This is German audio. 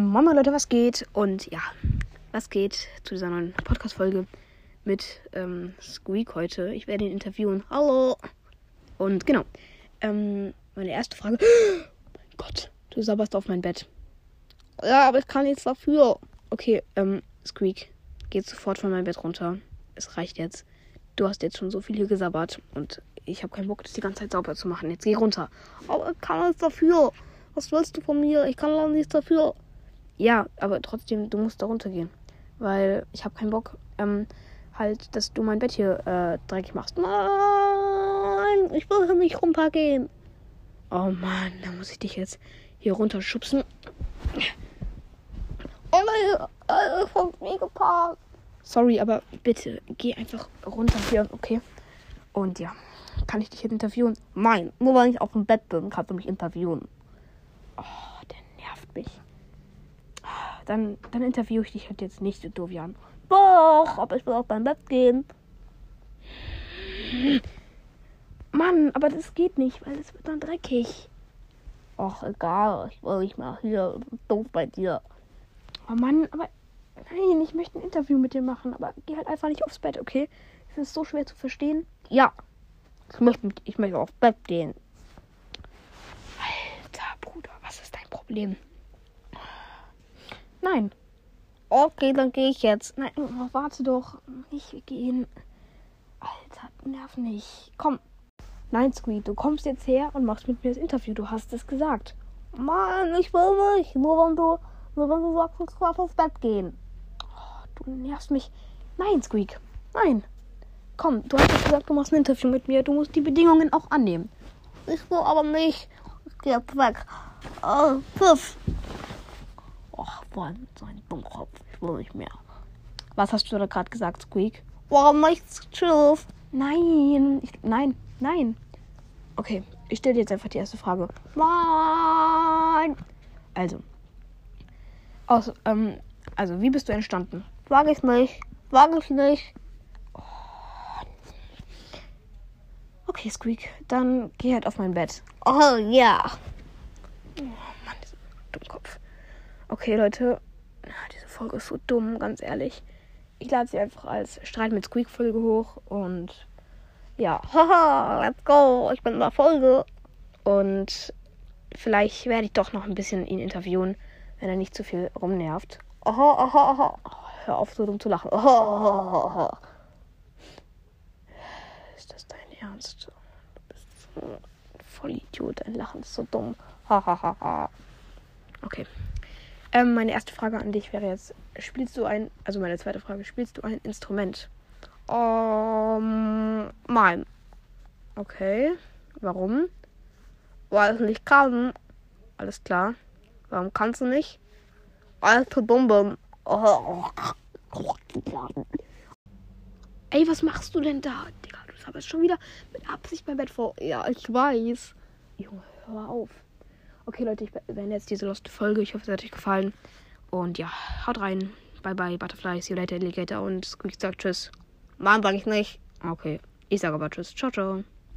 Mama Leute, was geht? Und ja, was geht zu dieser neuen Podcast-Folge mit ähm, Squeak heute? Ich werde ihn interviewen. Hallo! Und genau, ähm, meine erste Frage. Oh mein Gott, du sabberst auf mein Bett. Ja, aber ich kann nichts dafür. Okay, ähm, Squeak, geht sofort von meinem Bett runter. Es reicht jetzt. Du hast jetzt schon so viel hier gesabbert und ich habe keinen Bock, das die ganze Zeit sauber zu machen. Jetzt geh runter. Aber ich kann nichts dafür. Was willst du von mir? Ich kann leider nichts dafür. Ja, aber trotzdem, du musst da runtergehen. Weil ich habe keinen Bock, ähm, halt, dass du mein Bett hier äh, dreckig machst. Nein, ich will nicht runtergehen. Oh Mann, da muss ich dich jetzt hier runterschubsen. Oh nein, äh, mir geparkt. Sorry, aber bitte, geh einfach runter hier, okay? Und ja, kann ich dich jetzt interviewen? Nein, nur weil ich auf dem Bett bin, kannst du mich interviewen. Oh, der nervt mich. Dann, dann interviewe ich dich halt jetzt nicht, du Dovian. Doch, aber ich will auf mein Bett gehen. Mann, aber das geht nicht, weil es wird dann dreckig. Ach, egal, ich will nicht mal hier doof bei dir. Oh Mann, aber nein, ich möchte ein Interview mit dir machen, aber geh halt einfach nicht aufs Bett, okay? Das ist so schwer zu verstehen. Ja, ich möchte, ich möchte aufs Bett gehen. Alter Bruder, was ist dein Problem? Nein. Okay, dann gehe ich jetzt. Nein, warte doch. Nicht gehen. Alter, nerv nicht. Komm. Nein, Squeak, du kommst jetzt her und machst mit mir das Interview. Du hast es gesagt. Mann, ich will nicht. Nur wenn du, nur wenn du sagst, ich darf aufs Bett gehen. Oh, du nervst mich. Nein, Squeak. Nein. Komm, du hast gesagt, du machst ein Interview mit mir. Du musst die Bedingungen auch annehmen. Ich will aber nicht. Ich geh jetzt weg. Oh, Pfiff. Och, Mann, so ein Dummkopf. Ich will nicht mehr. Was hast du da gerade gesagt, Squeak? Warum nichts? Tschüss. Nein. Ich, nein, nein. Okay, ich stelle dir jetzt einfach die erste Frage. Nein. Also. Aus, ähm, also, wie bist du entstanden? Sag ich nicht. Sag ich nicht. Oh. Okay, Squeak, dann geh halt auf mein Bett. Oh ja. Dummkopf. Okay, Leute. Diese Folge ist so dumm, ganz ehrlich. Ich lade sie einfach als Streit mit Squeak-Folge hoch und ja, haha, let's go, ich bin in der Folge. Und vielleicht werde ich doch noch ein bisschen ihn interviewen, wenn er nicht zu viel rumnervt. Aha, aha, aha. Hör auf, so dumm zu lachen. Aha, aha, aha. Ist das dein Ernst? Du bist so ein Vollidiot. Dein Lachen ist so dumm. Hahaha. Ha, ha. Okay. Ähm, meine erste Frage an dich wäre jetzt: Spielst du ein, also meine zweite Frage, spielst du ein Instrument? Um, nein. Okay. Warum? Weil ich nicht kann. Alles klar. Warum kannst du nicht? Weil ich zu dumm bin. Ey, was machst du denn da? Digga, du sabberst schon wieder mit Absicht beim Bett vor. Ja, ich weiß. Junge, hör auf. Okay, Leute, ich beende jetzt diese Lost Folge. Ich hoffe, es hat euch gefallen. Und ja, haut rein. Bye bye, Butterfly, see you later, Alligator und Squeak sagt Tschüss. Mann, sag ich nicht. Okay, ich sage aber Tschüss. Ciao, ciao.